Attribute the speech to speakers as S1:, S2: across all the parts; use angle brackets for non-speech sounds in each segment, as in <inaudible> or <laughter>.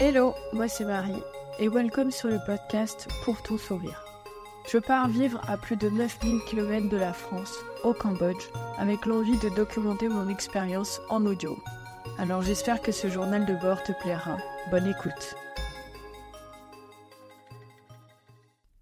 S1: Hello, moi c'est Marie et welcome sur le podcast Pour ton sourire. Je pars vivre à plus de 9000 km de la France, au Cambodge, avec l'envie de documenter mon expérience en audio. Alors j'espère que ce journal de bord te plaira. Bonne écoute.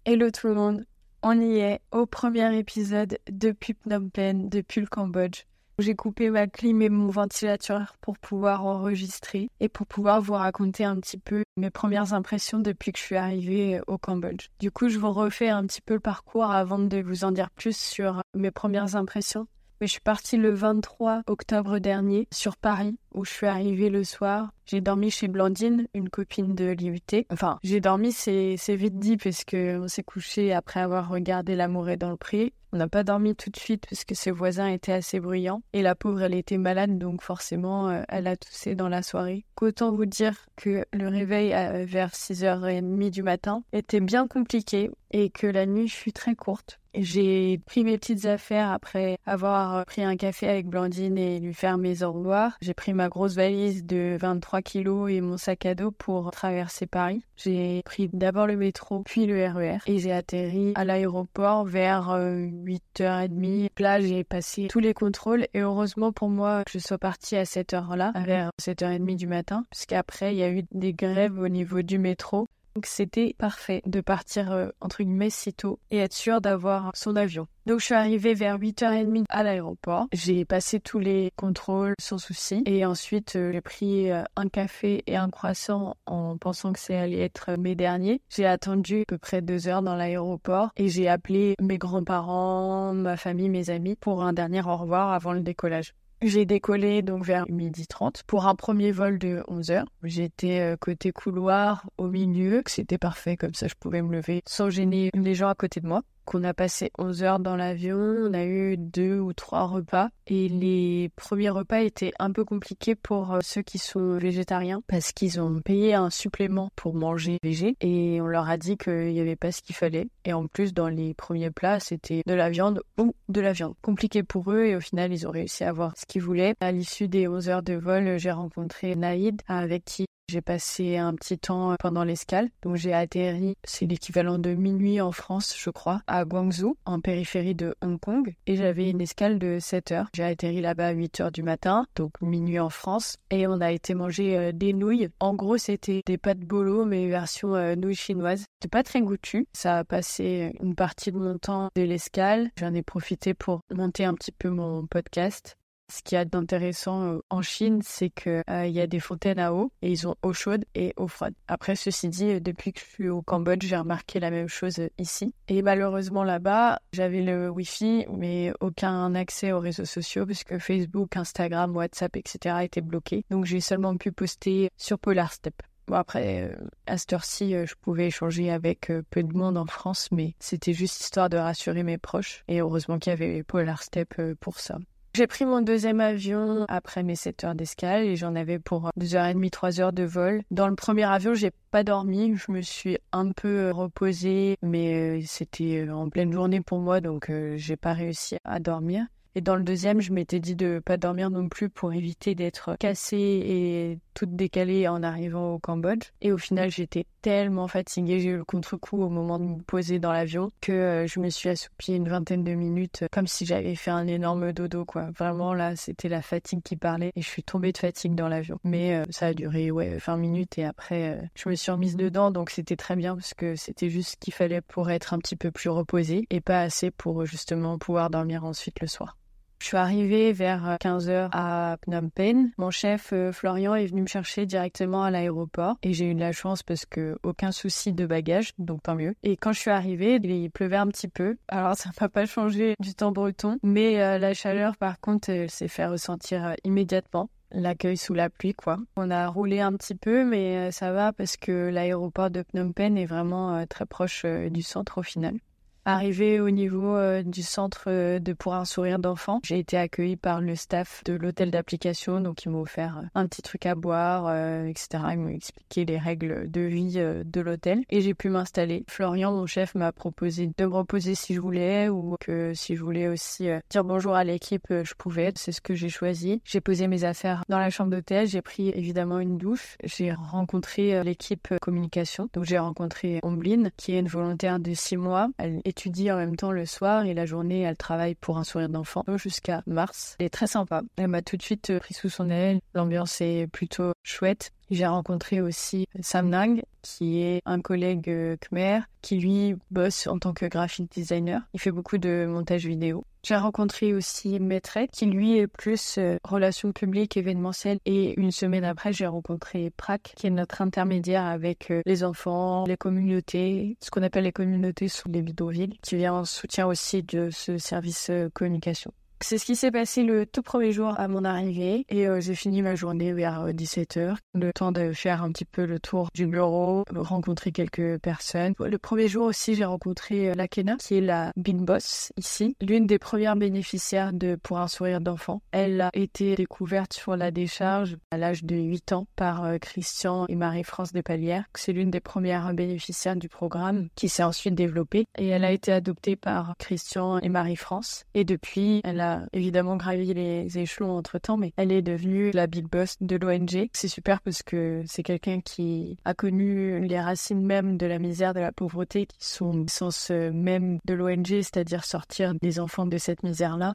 S1: Hello tout le monde, on y est au premier épisode depuis Phnom Penh, depuis le Cambodge. J'ai coupé ma clim et mon ventilateur pour pouvoir enregistrer et pour pouvoir vous raconter un petit peu mes premières impressions depuis que je suis arrivée au Cambodge. Du coup, je vous refais un petit peu le parcours avant de vous en dire plus sur mes premières impressions. Mais je suis partie le 23 octobre dernier sur Paris, où je suis arrivée le soir. J'ai dormi chez Blandine, une copine de l'IUT. Enfin, j'ai dormi, c'est vite dit, parce qu'on s'est couché après avoir regardé L'amour est dans le prix. On n'a pas dormi tout de suite parce que ses voisins étaient assez bruyants. Et la pauvre, elle était malade, donc forcément, euh, elle a toussé dans la soirée. Qu'autant vous dire que le réveil vers 6h30 du matin était bien compliqué et que la nuit fut très courte. J'ai pris mes petites affaires après avoir pris un café avec Blandine et lui faire mes au. J'ai pris ma grosse valise de 23 kilos et mon sac à dos pour traverser Paris. J'ai pris d'abord le métro, puis le RER e et j'ai atterri à l'aéroport vers 8h30. Euh, Là, j'ai passé tous les contrôles et heureusement pour moi que je sois partie à cette heure-là, vers 7h30 du matin, puisqu'après, il y a eu des grèves au niveau du métro. Donc c'était parfait de partir euh, entre guillemets si tôt et être sûr d'avoir son avion. Donc je suis arrivée vers 8h30 à l'aéroport. J'ai passé tous les contrôles sans souci et ensuite euh, j'ai pris euh, un café et un croissant en pensant que ça allait être mes derniers. J'ai attendu à peu près deux heures dans l'aéroport et j'ai appelé mes grands-parents, ma famille, mes amis pour un dernier au revoir avant le décollage. J'ai décollé donc vers midi 30 pour un premier vol de 11 heures. J'étais euh, côté couloir au milieu, c'était parfait, comme ça je pouvais me lever sans gêner les gens à côté de moi qu'on a passé 11 heures dans l'avion, on a eu deux ou trois repas et les premiers repas étaient un peu compliqués pour euh, ceux qui sont végétariens parce qu'ils ont payé un supplément pour manger végé et on leur a dit qu'il n'y avait pas ce qu'il fallait et en plus dans les premiers plats c'était de la viande ou de la viande. Compliqué pour eux et au final ils ont réussi à avoir ce qu'ils voulaient. À l'issue des 11 heures de vol j'ai rencontré Naïd avec qui j'ai passé un petit temps pendant l'escale. Donc j'ai atterri, c'est l'équivalent de minuit en France, je crois, à Guangzhou, en périphérie de Hong Kong. Et j'avais une escale de 7 heures. J'ai atterri là-bas à 8 heures du matin, donc minuit en France. Et on a été manger euh, des nouilles. En gros, c'était des pâtes bolo, mais version euh, nouilles chinoises. C'était pas très goûtu. Ça a passé une partie de mon temps de l'escale. J'en ai profité pour monter un petit peu mon podcast. Ce qui est d'intéressant euh, en Chine, c'est qu'il euh, y a des fontaines à eau et ils ont eau chaude et eau froide. Après, ceci dit, euh, depuis que je suis au Cambodge, j'ai remarqué la même chose ici. Et malheureusement là-bas, j'avais le Wi-Fi, mais aucun accès aux réseaux sociaux puisque Facebook, Instagram, WhatsApp, etc. étaient bloqués. Donc j'ai seulement pu poster sur Step. Bon après, à cette heure-ci, je pouvais échanger avec peu de monde en France, mais c'était juste histoire de rassurer mes proches. Et heureusement qu'il y avait Polar Step pour ça. J'ai pris mon deuxième avion après mes 7 heures d'escale et j'en avais pour 2h30, 3 heures de vol. Dans le premier avion, j'ai pas dormi, je me suis un peu reposée, mais euh, c'était en pleine journée pour moi, donc euh, j'ai pas réussi à dormir. Et dans le deuxième, je m'étais dit de pas dormir non plus pour éviter d'être cassée et toute décalée en arrivant au Cambodge. Et au final, j'étais tellement fatiguée, j'ai eu le contre-coup au moment de me poser dans l'avion que euh, je me suis assoupie une vingtaine de minutes euh, comme si j'avais fait un énorme dodo quoi. Vraiment là, c'était la fatigue qui parlait et je suis tombée de fatigue dans l'avion. Mais euh, ça a duré ouais 20 minutes et après je me suis remise dedans donc c'était très bien parce que c'était juste ce qu'il fallait pour être un petit peu plus reposée et pas assez pour justement pouvoir dormir ensuite le soir. Je suis arrivée vers 15h euh, à Phnom Penh. Mon chef euh, Florian est venu me chercher directement à l'aéroport et j'ai eu de la chance parce que aucun souci de bagages, donc tant mieux. Et quand je suis arrivée, il pleuvait un petit peu. Alors <laughs> ça m'a pas changé du temps breton, mais euh, la chaleur par contre, elle s'est fait ressentir immédiatement l'accueil sous la pluie, quoi. On a roulé un petit peu, mais ça va parce que l'aéroport de Phnom Penh est vraiment très proche du centre au final. Arrivé au niveau euh, du centre euh, de Pour un sourire d'enfant, j'ai été accueillie par le staff de l'hôtel d'application. Donc, ils m'ont offert euh, un petit truc à boire, etc. Ils m'ont expliqué les règles de vie de l'hôtel et j'ai pu m'installer. Florian, mon chef, m'a proposé de me reposer si je voulais ou que si je voulais aussi dire bonjour à l'équipe, je pouvais. C'est ce que j'ai choisi. J'ai posé mes affaires dans la chambre d'hôtel. J'ai pris évidemment une douche. J'ai rencontré l'équipe communication. Donc, j'ai rencontré Ombline, qui est une volontaire de six mois. Étudie en même temps le soir et la journée, elle travaille pour un sourire d'enfant jusqu'à mars. Elle est très sympa. Elle m'a tout de suite euh, pris sous son aile. L'ambiance est plutôt chouette. J'ai rencontré aussi Sam Nang, qui est un collègue euh, khmer, qui lui bosse en tant que graphic designer. Il fait beaucoup de montage vidéo. J'ai rencontré aussi Maître, qui lui est plus euh, relations publiques, événementielles. Et une semaine après, j'ai rencontré Prac, qui est notre intermédiaire avec euh, les enfants, les communautés, ce qu'on appelle les communautés sous les bidonvilles, qui vient en soutien aussi de ce service euh, communication. C'est ce qui s'est passé le tout premier jour à mon arrivée et euh, j'ai fini ma journée vers 17h. Euh, le temps de faire un petit peu le tour du bureau, rencontrer quelques personnes. Le premier jour aussi, j'ai rencontré euh, Lakena, qui est la Big Boss ici, l'une des premières bénéficiaires de Pour un sourire d'enfant. Elle a été découverte sur la décharge à l'âge de 8 ans par Christian et Marie-France Despalières. C'est l'une des premières bénéficiaires du programme qui s'est ensuite développée et elle a été adoptée par Christian et Marie-France. Et depuis, elle a évidemment gravi les échelons entre temps, mais elle est devenue la big boss de l'ONG. C'est super parce que c'est quelqu'un qui a connu les racines même de la misère, de la pauvreté, qui sont le sens même de l'ONG, c'est-à-dire sortir des enfants de cette misère-là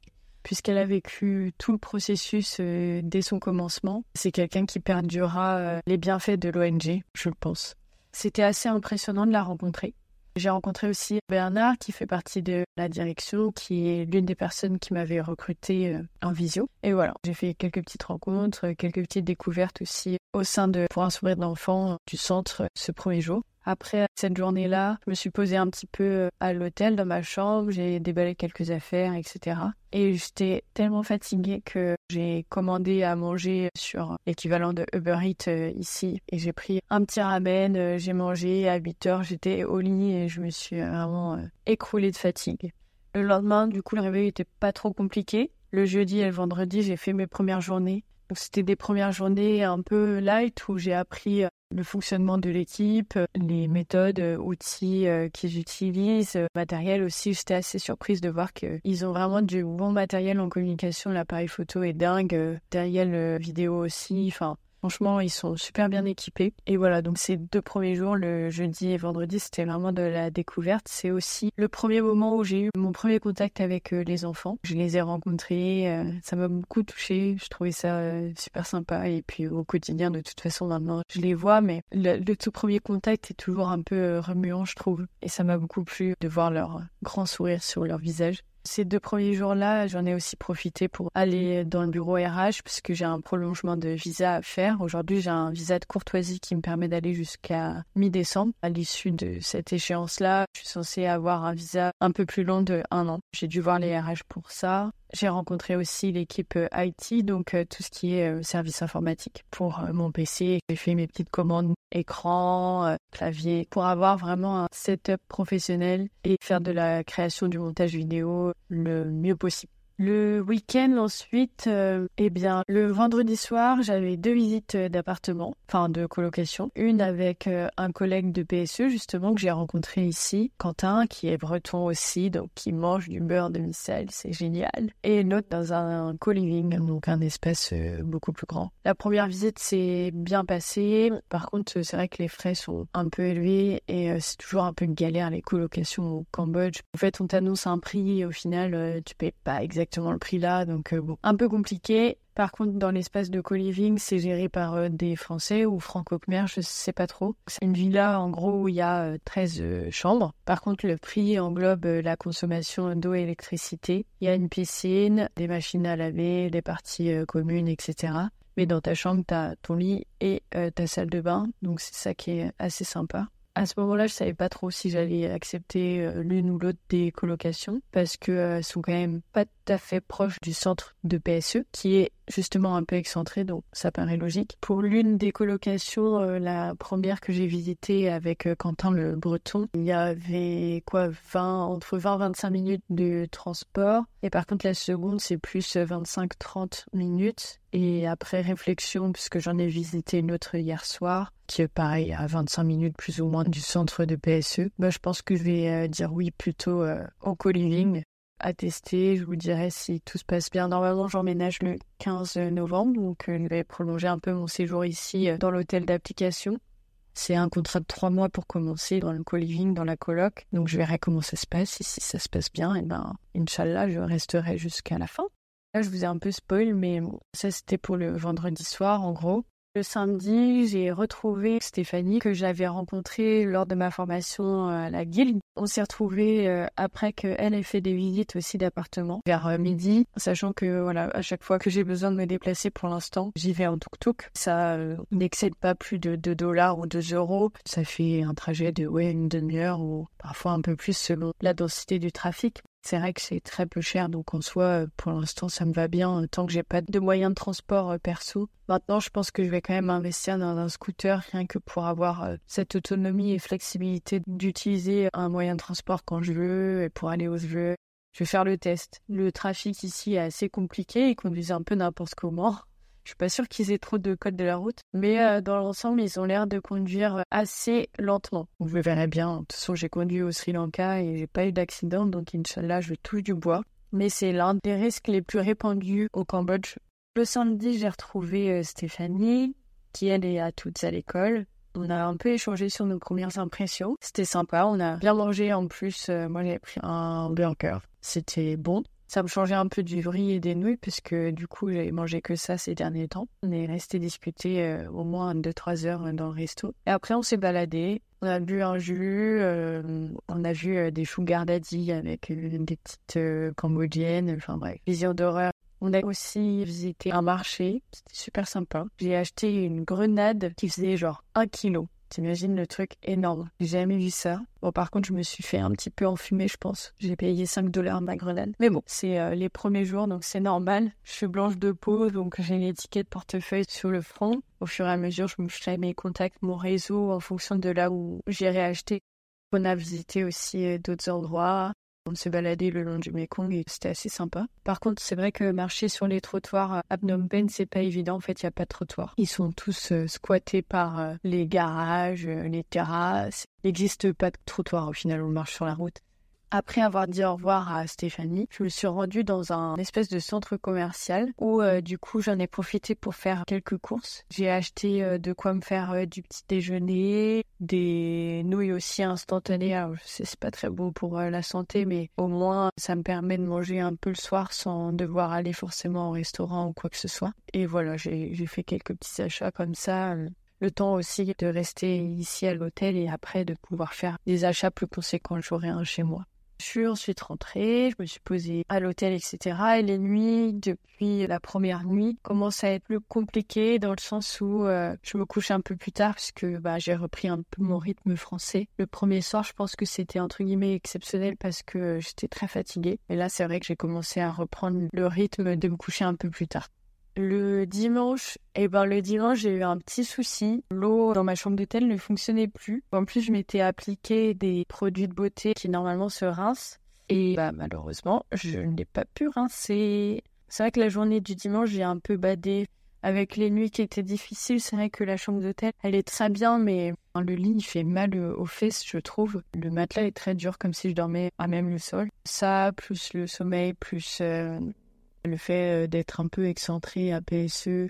S1: puisqu'elle a vécu tout le processus euh, dès son commencement. C'est quelqu'un qui perdurera euh, les bienfaits de l'ONG, je pense. C'était assez impressionnant de la rencontrer. J'ai rencontré aussi Bernard qui fait partie de la direction, qui est l'une des personnes qui m'avait recruté euh, en visio. Et voilà, j'ai fait quelques petites rencontres, quelques petites découvertes aussi au sein de Pour un sourire d'enfant du centre ce premier jour. Après cette journée-là, je me suis posée un petit peu euh, à l'hôtel dans ma chambre, j'ai déballé quelques affaires, etc. Et j'étais tellement fatiguée que j'ai commandé à manger sur l'équivalent de Uber Eats euh, ici. Et j'ai pris un petit ramen, euh, j'ai mangé à 8 heures, j'étais au lit et je me suis vraiment écroulée de fatigue. Le lendemain, du coup, le réveil était pas trop compliqué. Le jeudi et le vendredi, j'ai fait mes premières journées. C'était des premières journées un peu light où j'ai appris euh, le fonctionnement de l'équipe, euh, les méthodes, euh, outils qu'ils utilisent, matériel aussi. J'étais assez surprise de voir qu'ils ont vraiment du bon matériel en communication. L'appareil photo est dingue, matériel vidéo aussi. Franchement, ils sont super bien équipés. Et voilà, donc ces deux premiers jours, le jeudi et vendredi, c'était vraiment de la découverte. C'est aussi le premier moment où j'ai eu mon premier contact avec euh, les enfants. Je les ai rencontrés, euh, ça m'a beaucoup touchée. Je trouvais ça euh, super sympa. Et puis au quotidien, de toute façon, maintenant, je les vois, mais le, le tout premier contact est toujours un peu remuant, je trouve. Et ça m'a beaucoup plu de voir leur grand sourire sur leur visage. Ces deux premiers jours-là, j'en ai aussi profité pour aller dans le bureau RH parce que j'ai un prolongement de visa à faire. Aujourd'hui, j'ai un visa de courtoisie qui me permet d'aller jusqu'à mi-décembre. À l'issue de cette échéance-là, je suis censée avoir un visa un peu plus long de un an. J'ai dû voir les RH pour ça. J'ai rencontré aussi l'équipe euh, IT, donc euh, tout ce qui est euh, service informatique pour mon PC. J'ai fait mes petites commandes écran, clavier, pour avoir vraiment un setup professionnel et faire de la création du montage vidéo le mieux possible. Le week-end ensuite, euh, eh bien, le vendredi soir, j'avais deux visites euh, d'appartement, enfin de colocation. Une avec euh, un collègue de PSE justement que j'ai rencontré ici, Quentin, qui est breton aussi, donc qui mange du beurre de missel, c'est génial. Et une autre dans un co-living, donc un espace beaucoup plus grand. La première visite s'est bien passée. Par contre, c'est vrai que les frais sont un peu élevés et c'est toujours un peu galère les colocations au Cambodge. En fait, on t'annonce un prix et au final, tu payes pas exactement le prix là, donc euh, bon, un peu compliqué. Par contre, dans l'espace de co-living, c'est géré par euh, des Français ou franco-khmer, je sais pas trop. C'est une villa, en gros, où il y a 13 euh, chambres. Par contre, le prix englobe la consommation d'eau et électricité. Il y a une piscine, des machines à laver, des parties communes, etc. Mais dans ta chambre, tu as ton lit et ta salle de bain. Donc, c'est ça qui est assez sympa. À ce moment-là, je savais pas trop si j'allais accepter euh, l'une ou l'autre des colocations parce que euh, sont quand même pas tout à fait proches du centre de PSE qui est justement un peu excentré, donc ça paraît logique. Pour l'une des colocations, euh, la première que j'ai visitée avec euh, Quentin le Breton, il y avait quoi 20, entre 20 et 25 minutes de transport. Et par contre, la seconde, c'est plus 25-30 minutes. Et après réflexion, puisque j'en ai visité une autre hier soir, qui est pareil, à 25 minutes plus ou moins du centre de PSE, bah, je pense que je vais dire oui plutôt au co-living à tester. Je vous dirai si tout se passe bien. Normalement, j'emménage le 15 novembre, donc euh, je vais prolonger un peu mon séjour ici euh, dans l'hôtel d'application. C'est un contrat de trois mois pour commencer dans le co-living, dans la coloc. Donc je verrai comment ça se passe. Et si ça se passe bien, et eh ben, Inch'Allah, je resterai jusqu'à la fin. Là, je vous ai un peu spoil, mais ça, c'était pour le vendredi soir, en gros. Le samedi, j'ai retrouvé Stéphanie que j'avais rencontrée lors de ma formation à la guilde. On s'est retrouvés euh, après qu'elle ait fait des visites aussi d'appartements vers euh, midi, sachant que voilà, à chaque fois que j'ai besoin de me déplacer pour l'instant, j'y vais en tuk-tuk. Ça euh, n'excède pas plus de 2 dollars ou 2 euros. Ça fait un trajet de ouais, une demi-heure ou parfois un peu plus selon la densité du trafic. C'est vrai que c'est très peu cher, donc en soi, pour l'instant, ça me va bien tant que j'ai pas de moyens de transport euh, perso. Maintenant, je pense que je vais quand même investir dans un scooter rien que pour avoir euh, cette autonomie et flexibilité d'utiliser un moyen de transport quand je veux et pour aller où je veux. Je vais faire le test. Le trafic ici est assez compliqué, il conduisent un peu n'importe comment. Je suis pas sûre qu'ils aient trop de code de la route, mais euh, dans l'ensemble, ils ont l'air de conduire assez lentement. Vous verrez bien. De toute façon, j'ai conduit au Sri Lanka et j'ai pas eu d'accident, donc Inch'Allah, je touche du bois. Mais c'est l'un des risques les plus répandus au Cambodge. Le samedi, j'ai retrouvé euh, Stéphanie, qui elle est à toutes à l'école. On a un peu échangé sur nos premières impressions. C'était sympa. On a bien mangé en plus. Euh, moi, j'ai pris un burger. C'était bon. Ça me changeait un peu du riz et des nouilles parce que du coup, j'avais mangé que ça ces derniers temps. On est resté discuter euh, au moins 2-3 heures dans le resto. Et après, on s'est baladé. On a bu un jus. Euh, on a vu euh, des sugar daddy avec des petites cambodgiennes. Enfin bref, vision d'horreur. On a aussi visité un marché. C'était super sympa. J'ai acheté une grenade qui faisait genre 1 kilo. T'imagines le truc énorme. J'ai jamais vu ça. Bon, par contre, je me suis fait un petit peu enfumer, je pense. J'ai payé 5 dollars ma grenade. Mais bon, c'est euh, les premiers jours, donc c'est normal. Je suis blanche de peau, donc j'ai une étiquette portefeuille sur le front. Au fur et à mesure, je me fais mes contacts, mon réseau, en fonction de là où j'irai acheter. On a visité aussi euh, d'autres endroits. On s'est baladé le long du Mekong et c'était assez sympa. Par contre, c'est vrai que marcher sur les trottoirs à Phnom Penh, c'est pas évident. En fait, il n'y a pas de trottoir. Ils sont tous euh, squattés par euh, les garages, euh, les terrasses. Il n'existe pas de trottoir au final, on marche sur la route. Après avoir dit au revoir à Stéphanie, je me suis rendue dans un espèce de centre commercial où euh, du coup j'en ai profité pour faire quelques courses. J'ai acheté euh, de quoi me faire euh, du petit déjeuner, des nouilles aussi instantanées. Alors je c'est pas très bon pour la santé, mais au moins ça me permet de manger un peu le soir sans devoir aller forcément au restaurant ou quoi que ce soit. Et voilà, j'ai fait quelques petits achats comme ça le temps aussi de rester ici à l'hôtel et après de pouvoir faire des achats plus conséquents. J'aurai un chez moi. Je suis ensuite rentrée, je me suis posée à l'hôtel, etc. Et les nuits, depuis la première nuit, commencent à être plus compliquées dans le sens où euh, je me couche un peu plus tard puisque bah, j'ai repris un peu mon rythme français. Le premier soir, je pense que c'était entre guillemets exceptionnel parce que j'étais très fatiguée. Et là, c'est vrai que j'ai commencé à reprendre le rythme de me coucher un peu plus tard. Le dimanche, eh ben le dimanche, j'ai eu un petit souci. L'eau dans ma chambre d'hôtel ne fonctionnait plus. En plus, je m'étais appliqué des produits de beauté qui normalement se rincent. Et bah, malheureusement, je n'ai pas pu rincer. C'est vrai que la journée du dimanche, j'ai un peu badé. Avec les nuits qui étaient difficiles, c'est vrai que la chambre d'hôtel, elle est très bien, mais le lit, il fait mal aux fesses, je trouve. Le matelas est très dur, comme si je dormais à même le sol. Ça, plus le sommeil, plus euh, le fait euh, d'être un peu excentré à PSE,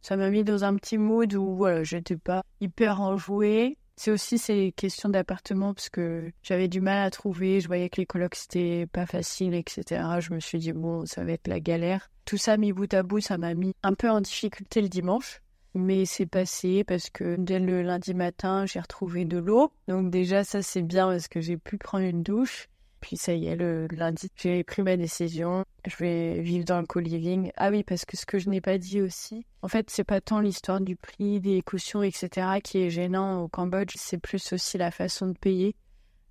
S1: ça m'a mis dans un petit mood où voilà, j'étais pas hyper enjouée. C'est aussi ces questions d'appartement parce que j'avais du mal à trouver, je voyais que les colocs c'était pas facile, etc. Je me suis dit bon, ça va être la galère. Tout ça mis bout à bout, ça m'a mis un peu en difficulté le dimanche. Mais c'est passé parce que dès le lundi matin, j'ai retrouvé de l'eau. Donc déjà, ça c'est bien parce que j'ai pu prendre une douche. Puis ça y est, le lundi, j'ai pris ma décision. Je vais vivre dans le co-living. Ah oui, parce que ce que je n'ai pas dit aussi, en fait, c'est pas tant l'histoire du prix, des cautions, etc. qui est gênant au Cambodge, c'est plus aussi la façon de payer.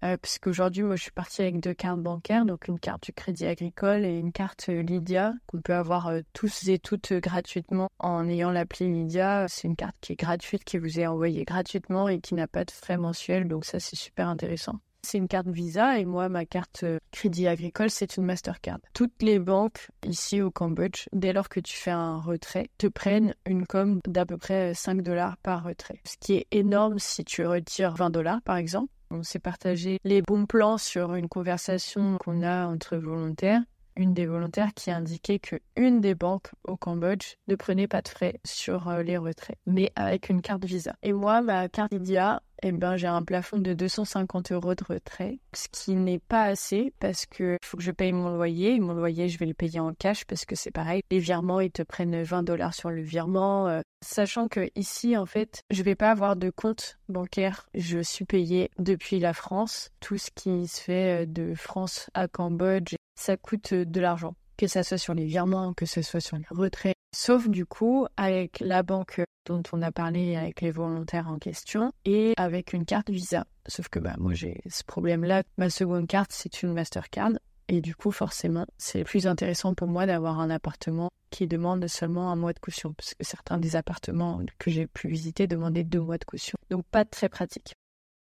S1: Euh, parce qu'aujourd'hui, moi, je suis partie avec deux cartes bancaires, donc une carte du Crédit Agricole et une carte Lydia qu'on peut avoir euh, tous et toutes gratuitement en ayant l'appli Lydia. C'est une carte qui est gratuite, qui vous est envoyée gratuitement et qui n'a pas de frais mensuels, donc ça, c'est super intéressant. C'est une carte Visa et moi, ma carte euh, Crédit Agricole, c'est une Mastercard. Toutes les banques ici au Cambodge, dès lors que tu fais un retrait, te prennent une com d'à peu près 5 dollars par retrait. Ce qui est énorme si tu retires 20 dollars, par exemple. On s'est partagé les bons plans sur une conversation qu'on a entre volontaires. Une des volontaires qui a indiqué que une des banques au Cambodge ne prenait pas de frais sur euh, les retraits, mais avec une carte Visa. Et moi, ma carte Lydia, eh ben, j'ai un plafond de 250 euros de retrait, ce qui n'est pas assez parce que faut que je paye mon loyer. Mon loyer, je vais le payer en cash parce que c'est pareil. Les virements, ils te prennent 20 dollars sur le virement. Euh, sachant que ici, en fait, je vais pas avoir de compte bancaire. Je suis payée depuis la France. Tout ce qui se fait euh, de France à Cambodge, ça coûte euh, de l'argent que ce soit sur les virements, que ce soit sur les retraits. Sauf du coup avec la banque dont on a parlé avec les volontaires en question et avec une carte Visa. Sauf que bah, moi j'ai ce problème-là. Ma seconde carte, c'est une Mastercard. Et du coup, forcément, c'est plus intéressant pour moi d'avoir un appartement qui demande seulement un mois de caution. Parce que certains des appartements que j'ai pu visiter demandaient deux mois de caution. Donc pas très pratique.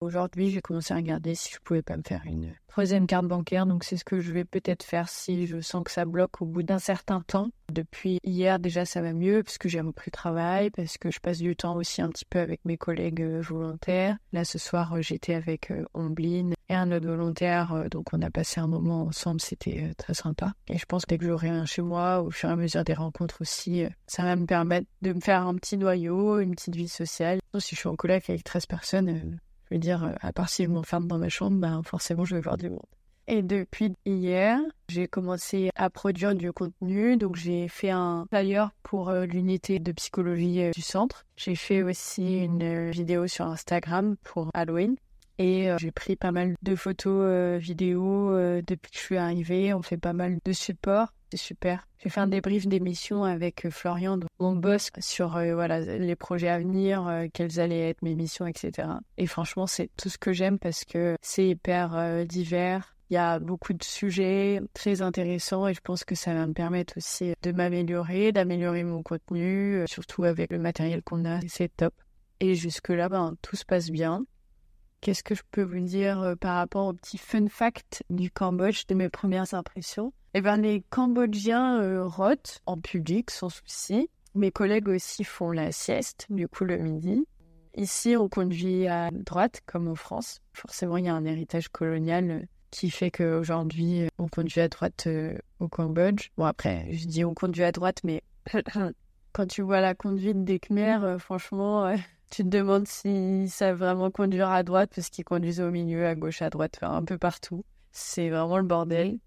S1: Aujourd'hui, j'ai commencé à regarder si je pouvais pas me faire une troisième carte bancaire. Donc, c'est ce que je vais peut-être faire si je sens que ça bloque au bout d'un certain temps. Depuis hier, déjà, ça va mieux parce que j'ai repris le travail, parce que je passe du temps aussi un petit peu avec mes collègues euh, volontaires. Là, ce soir, euh, j'étais avec euh, Ombline et un autre volontaire. Donc, on a passé un moment ensemble. C'était très sympa. Et je pense que dès que j'aurai un chez moi, au fur et à mesure des rencontres aussi, ça va me permettre de me faire un petit noyau, une petite vie sociale. Si je suis en collègue avec 13 personnes, dire, euh, à part si je m'enferme dans ma chambre, ben forcément, je vais voir du monde. Et depuis hier, j'ai commencé à produire du contenu. Donc, j'ai fait un flyer pour euh, l'unité de psychologie euh, du centre. J'ai fait aussi une vidéo sur Instagram pour Halloween. Et j'ai pris pas mal de photos, vidéos depuis que je suis arrivée. On fait pas mal de supports c'est super. J'ai fait un débrief d'émission avec euh, Florian, mon boss, sur euh, voilà les projets à venir, euh, quelles allaient être mes missions, etc. Et franchement, c'est tout ce que j'aime parce que c'est hyper divers. Il y a beaucoup de sujets très intéressants et je pense que ça va me permettre aussi de m'améliorer, d'améliorer mon contenu, surtout avec le matériel qu'on a. C'est top. Et jusque-là, ben, tout se passe bien. Qu'est-ce que je peux vous dire par rapport au petit fun fact du Cambodge, de mes premières impressions? Eh ben, les Cambodgiens euh, rotent en public sans souci. Mes collègues aussi font la sieste, du coup le midi. Ici, on conduit à droite, comme en France. Forcément, il y a un héritage colonial euh, qui fait qu'aujourd'hui, euh, on conduit à droite au Cambodge. Bon, après, je dis on conduit à droite, mais <clears throat> quand tu vois la conduite des Khmers, franchement, tu te demandes s'ils savent vraiment conduire à droite parce qu'ils conduisent au milieu, à gauche, à droite, un peu partout. C'est vraiment le bordel.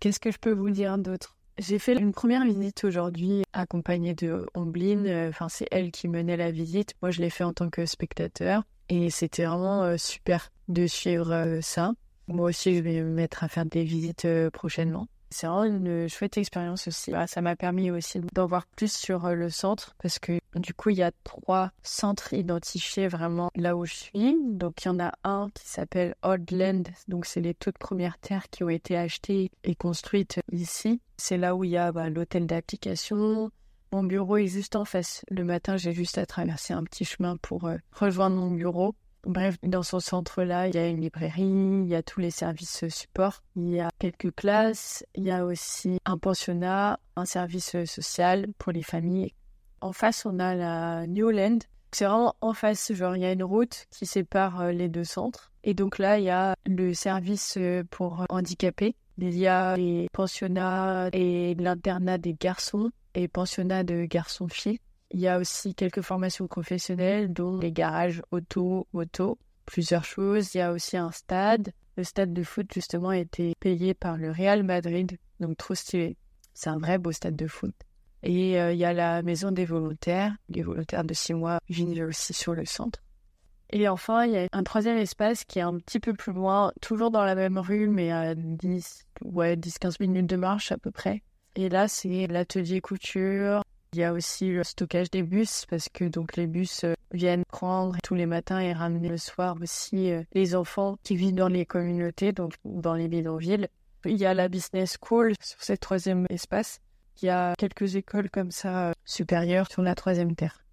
S1: Qu'est-ce que je peux vous dire d'autre? J'ai fait une première visite aujourd'hui accompagnée de Ombline. Enfin, c'est elle qui menait la visite. Moi, je l'ai fait en tant que spectateur. Et c'était vraiment euh, super de suivre euh, ça. Moi aussi, je vais me mettre à faire des visites euh, prochainement. C'est vraiment une chouette expérience aussi. Bah, ça m'a permis aussi d'en voir plus sur euh, le centre parce que du coup, il y a trois centres identifiés vraiment là où je suis. Donc, il y en a un qui s'appelle Oldland. Donc, c'est les toutes premières terres qui ont été achetées et construites ici. C'est là où il y a bah, l'hôtel d'application. Mon bureau est juste en face. Le matin, j'ai juste à traverser un petit chemin pour euh, rejoindre mon bureau. Bref, dans ce centre-là, il y a une librairie, il y a tous les services support, il y a quelques classes, il y a aussi un pensionnat, un service social pour les familles. En face, on a la Newland. C'est vraiment en face, genre il y a une route qui sépare euh, les deux centres. Et donc là, il y a le service euh, pour handicapés. Il y a les pensionnats et l'internat des garçons et pensionnats de garçons-filles. Il y a aussi quelques formations professionnelles, dont les garages auto, moto, plusieurs choses. Il y a aussi un stade. Le stade de foot, justement, a été payé par le Real Madrid, donc trop stylé. C'est un vrai beau stade de foot. Et euh, il y a la maison des volontaires. Les volontaires de six mois vivent aussi sur le centre. Et enfin, il y a un troisième espace qui est un petit peu plus loin, toujours dans la même rue, mais à 10, ouais, 10-15 minutes de marche à peu près. Et là, c'est l'atelier couture, il y a aussi le stockage des bus parce que donc les bus, euh, viennent prendre tous les matins et ramener le soir aussi euh, les enfants qui vivent dans les communautés, donc dans les bidonvilles. Il y a la business school sur ce troisième espace. Il y a quelques écoles comme ça euh, supérieures sur la troisième terre.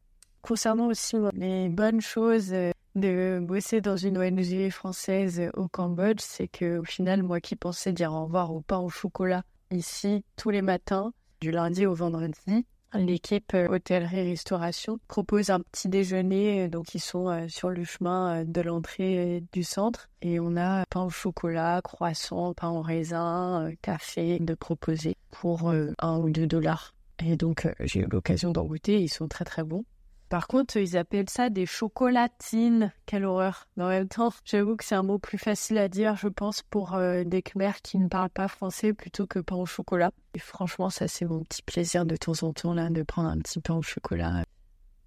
S1: Concernant aussi les bonnes choses de bosser dans une ONG française au Cambodge, c'est que au final, moi qui pensais dire au revoir au pain au chocolat ici tous les matins, du lundi au vendredi, L'équipe euh, hôtellerie-restauration propose un petit déjeuner, euh, donc ils sont euh, sur le chemin de l'entrée du centre. Et on a pain au chocolat, croissant, pain au raisin, café de proposer pour un ou deux dollars. Et donc j'ai eu l'occasion d'en goûter, ils sont très très bons. Par contre, ils appellent ça des chocolatines. Quelle horreur. En même temps, j'avoue que c'est un mot plus facile à dire, je pense, pour euh, des Khmers qui ne parlent pas français plutôt que pain au chocolat. Et franchement, ça, c'est mon petit plaisir de temps en temps, là, de prendre un petit pain au chocolat.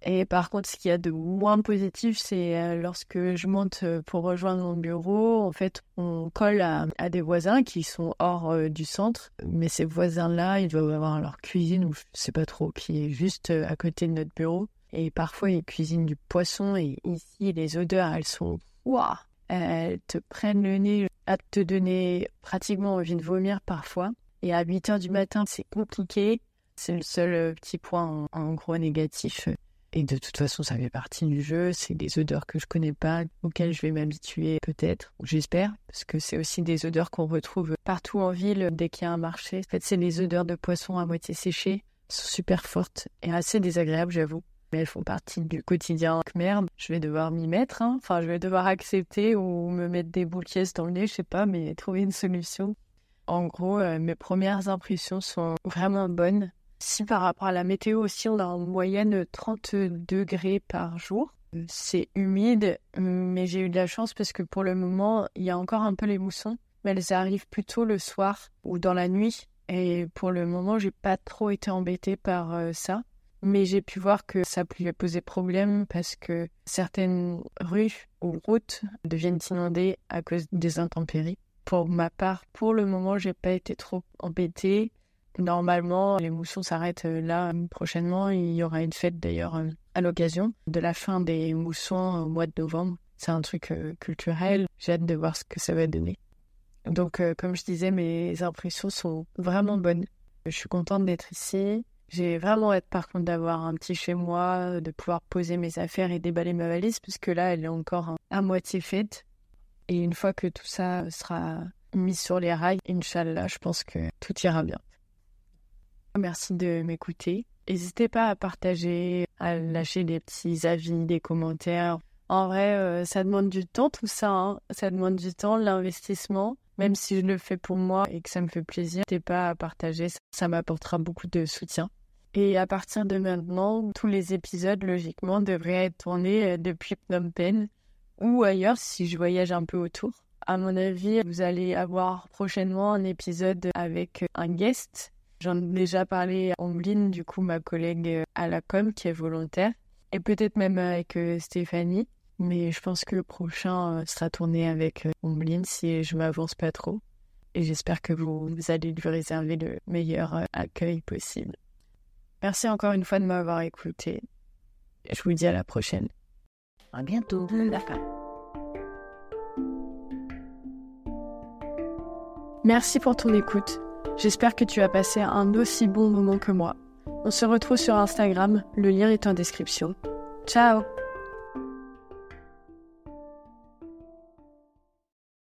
S1: Et par contre, ce qu'il y a de moins positif, c'est euh, lorsque je monte euh, pour rejoindre mon bureau, en fait, on colle à, des voisins qui sont hors du centre. Mais ces voisins-là, ils doivent avoir leur cuisine, ou je sais pas trop, qui est juste à côté de notre bureau. Et parfois, ils cuisinent du poisson. Et ici, les odeurs, elles sont. Waouh Elles te prennent le nez à te donner pratiquement envie de vomir parfois. Et à 8 heures du matin, c'est compliqué. C'est le seul euh, petit point en, gros négatif. Et de toute façon, ça fait partie du jeu. C'est des odeurs que je connais pas, auxquelles je vais m'habituer peut-être, j'espère, parce que c'est aussi des odeurs qu'on retrouve partout en ville dès qu'il y a un marché. En fait, c'est les odeurs de poisson à moitié séchées, sont super fortes et assez désagréables, j'avoue mais elles font partie du quotidien. Merde, je vais devoir m'y mettre. Hein. Enfin, je vais devoir accepter ou me mettre des boules dans le nez, je sais pas, mais trouver une solution. En gros, euh, mes premières impressions sont vraiment bonnes. Si par rapport à la météo aussi, on a en moyenne 30 degrés par jour. C'est humide, mais j'ai eu de la chance parce que pour le moment, il y a encore un peu les moussons, mais elles arrivent plutôt le soir ou dans la nuit. Et pour le moment, j'ai pas trop été embêtée par euh, ça. Mais j'ai pu voir que ça pouvait poser problème parce que certaines rues ou routes deviennent inondées à cause des intempéries. Pour ma part, pour le moment, j'ai pas été trop embêtée. Normalement, les moussons s'arrêtent là prochainement. Il y aura une fête d'ailleurs euh, à l'occasion de la fin des moussons au mois de novembre. C'est un truc euh, culturel. J'ai hâte de voir ce que ça va donner. Donc, euh, comme je disais, mes impressions sont vraiment bonnes. Je suis contente d'être ici. J'ai vraiment hâte par contre d'avoir un petit chez moi, de pouvoir poser mes affaires et déballer ma valise, puisque là, elle est encore à moitié faite. Et une fois que tout ça sera mis sur les rails, Inch'Allah, je pense que tout ira bien. Merci de m'écouter. N'hésitez pas à partager, à lâcher des petits avis, des commentaires. En vrai, euh, ça demande du temps tout ça. Hein. Ça demande du temps, l'investissement. Même si je le fais pour moi et que ça me fait plaisir, n'hésitez pas à partager. Ça m'apportera beaucoup de soutien. Et à partir de maintenant, tous les épisodes, logiquement, devraient être tournés euh, depuis Phnom Penh ou ailleurs si je voyage un peu autour. À mon avis, vous allez avoir prochainement un épisode avec un guest. J'en ai déjà parlé à Ombline, du coup, ma collègue euh, à la com qui est volontaire, et peut-être même avec euh, Stéphanie. Mais je pense que le prochain sera tourné avec Ombline si je m'avance pas trop. Et j'espère que vous allez lui réserver le meilleur accueil possible. Merci encore une fois de m'avoir écouté. Je vous dis à la prochaine.
S2: À bientôt. La fin.
S1: Merci pour ton écoute. J'espère que tu as passé un aussi bon moment que moi. On se retrouve sur Instagram, le lien est en description. Ciao